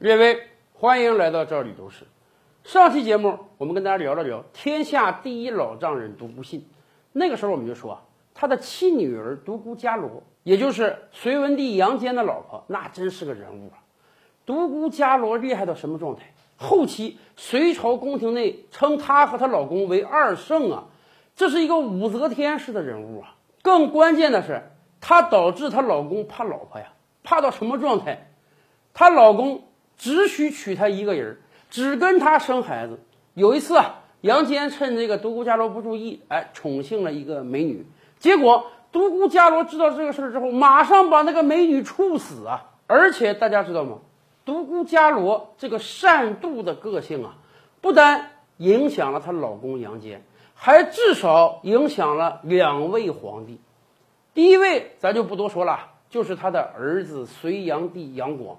列位，欢迎来到这里都是。上期节目我们跟大家聊了聊天下第一老丈人独孤信，那个时候我们就说啊，他的亲女儿独孤伽罗，也就是隋文帝杨坚的老婆，那真是个人物啊。独孤伽罗厉害到什么状态？后期隋朝宫廷内称她和她老公为二圣啊，这是一个武则天式的人物啊。更关键的是，她导致她老公怕老婆呀，怕到什么状态？她老公只许娶她一个人，只跟她生孩子。有一次啊，杨坚趁这个独孤伽罗不注意，哎，宠幸了一个美女。结果独孤伽罗知道这个事儿之后，马上把那个美女处死啊！而且大家知道吗？独孤伽罗这个善妒的个性啊，不单影响了她老公杨坚，还至少影响了两位皇帝。第一位咱就不多说了，就是他的儿子隋炀帝杨广。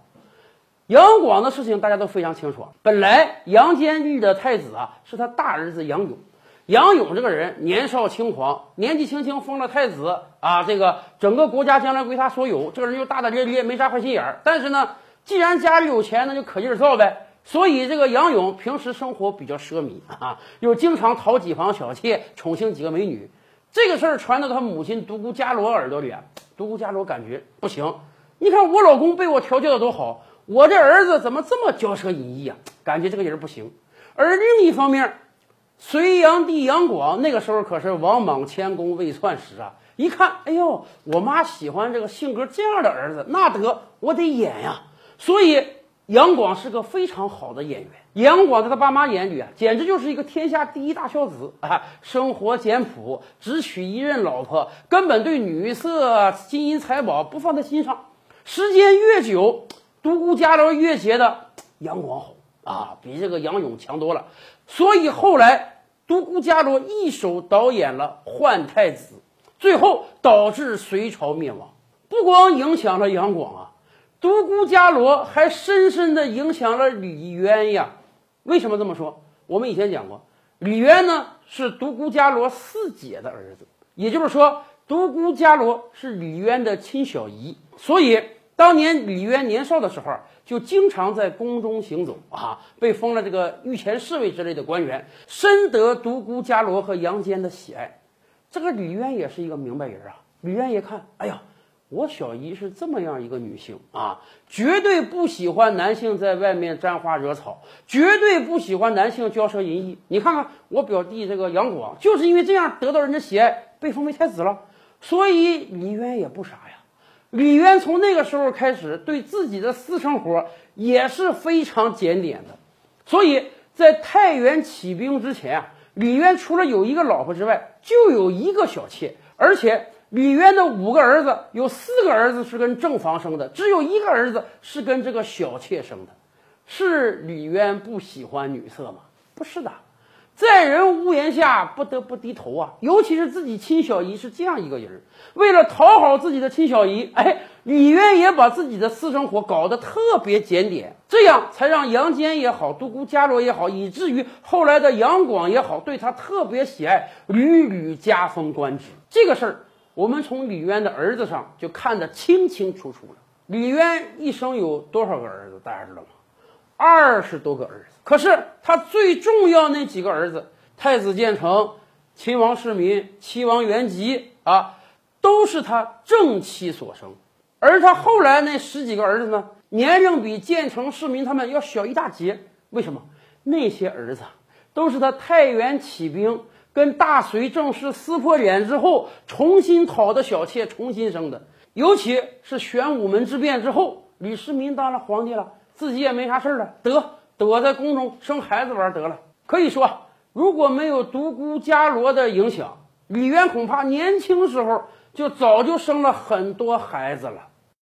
杨广的事情大家都非常清楚。本来杨坚立的太子啊，是他大儿子杨勇。杨勇这个人年少轻狂，年纪轻轻封了太子啊，这个整个国家将来归他所有。这个人又大大咧咧，没啥坏心眼儿。但是呢，既然家里有钱，那就可劲儿造呗。所以这个杨勇平时生活比较奢靡啊，又经常讨几房小妾，宠幸几个美女。这个事儿传到他母亲独孤伽罗耳朵里啊，独孤伽罗感觉不行。你看我老公被我调教的多好。我这儿子怎么这么骄奢淫逸啊？感觉这个人不行。而另一方面，隋炀帝杨广那个时候可是王莽谦恭未篡时啊！一看，哎呦，我妈喜欢这个性格这样的儿子，那得我得演呀。所以杨广是个非常好的演员。杨广在他爸妈眼里啊，简直就是一个天下第一大孝子啊！生活简朴，只娶一任老婆，根本对女色、金银财宝不放在心上。时间越久，独孤伽罗越觉得杨广好啊，比这个杨勇强多了，所以后来独孤伽罗一手导演了换太子，最后导致隋朝灭亡。不光影响了杨广啊，独孤伽罗还深深的影响了李渊呀。为什么这么说？我们以前讲过，李渊呢是独孤伽罗四姐的儿子，也就是说，独孤伽罗是李渊的亲小姨，所以。当年李渊年少的时候，就经常在宫中行走啊，被封了这个御前侍卫之类的官员，深得独孤伽罗和杨坚的喜爱。这个李渊也是一个明白人啊。李渊一看，哎呀，我小姨是这么样一个女性啊，绝对不喜欢男性在外面沾花惹草，绝对不喜欢男性骄奢淫逸。你看看我表弟这个杨广，就是因为这样得到人家喜爱，被封为太子了。所以李渊也不傻呀。李渊从那个时候开始，对自己的私生活也是非常检点的，所以在太原起兵之前啊，李渊除了有一个老婆之外，就有一个小妾，而且李渊的五个儿子有四个儿子是跟正房生的，只有一个儿子是跟这个小妾生的，是李渊不喜欢女色吗？不是的。在人屋檐下，不得不低头啊！尤其是自己亲小姨是这样一个人，为了讨好自己的亲小姨，哎，李渊也把自己的私生活搞得特别检点，这样才让杨坚也好，独孤伽罗也好，以至于后来的杨广也好，对他特别喜爱，屡屡加封官职。这个事儿，我们从李渊的儿子上就看得清清楚楚了。李渊一生有多少个儿子？大家知道吗？二十多个儿子。可是他最重要那几个儿子，太子建成、秦王世民、齐王元吉啊，都是他正妻所生。而他后来那十几个儿子呢，年龄比建成、世民他们要小一大截。为什么？那些儿子都是他太原起兵跟大隋正式撕破脸之后，重新讨的小妾，重新生的。尤其是玄武门之变之后，李世民当了皇帝了，自己也没啥事儿了，得。躲在宫中生孩子玩得了。可以说，如果没有独孤伽罗的影响，李渊恐怕年轻时候就早就生了很多孩子了。